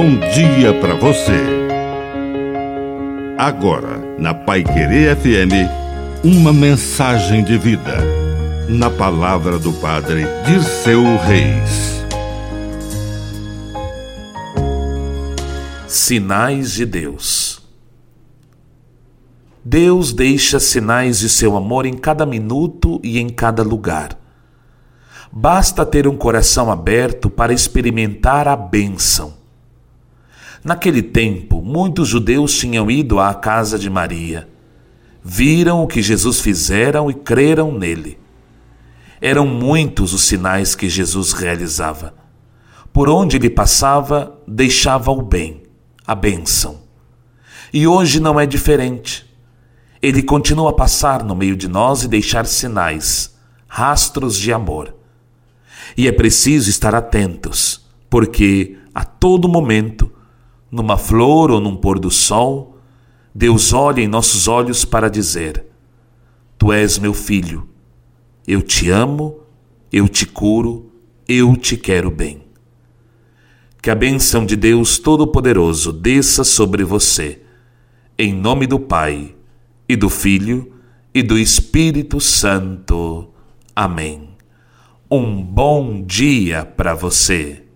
bom dia para você. Agora, na Pai Querer FM, uma mensagem de vida. Na palavra do Padre de seu Reis. Sinais de Deus. Deus deixa sinais de seu amor em cada minuto e em cada lugar. Basta ter um coração aberto para experimentar a bênção. Naquele tempo, muitos judeus tinham ido à casa de Maria. Viram o que Jesus fizeram e creram nele. Eram muitos os sinais que Jesus realizava. Por onde ele passava, deixava o bem, a bênção. E hoje não é diferente. Ele continua a passar no meio de nós e deixar sinais, rastros de amor. E é preciso estar atentos, porque a todo momento, numa flor ou num pôr do sol, Deus olha em nossos olhos para dizer: Tu és meu filho, eu te amo, eu te curo, eu te quero bem. Que a bênção de Deus Todo-Poderoso desça sobre você, em nome do Pai, e do Filho, e do Espírito Santo. Amém. Um bom dia para você.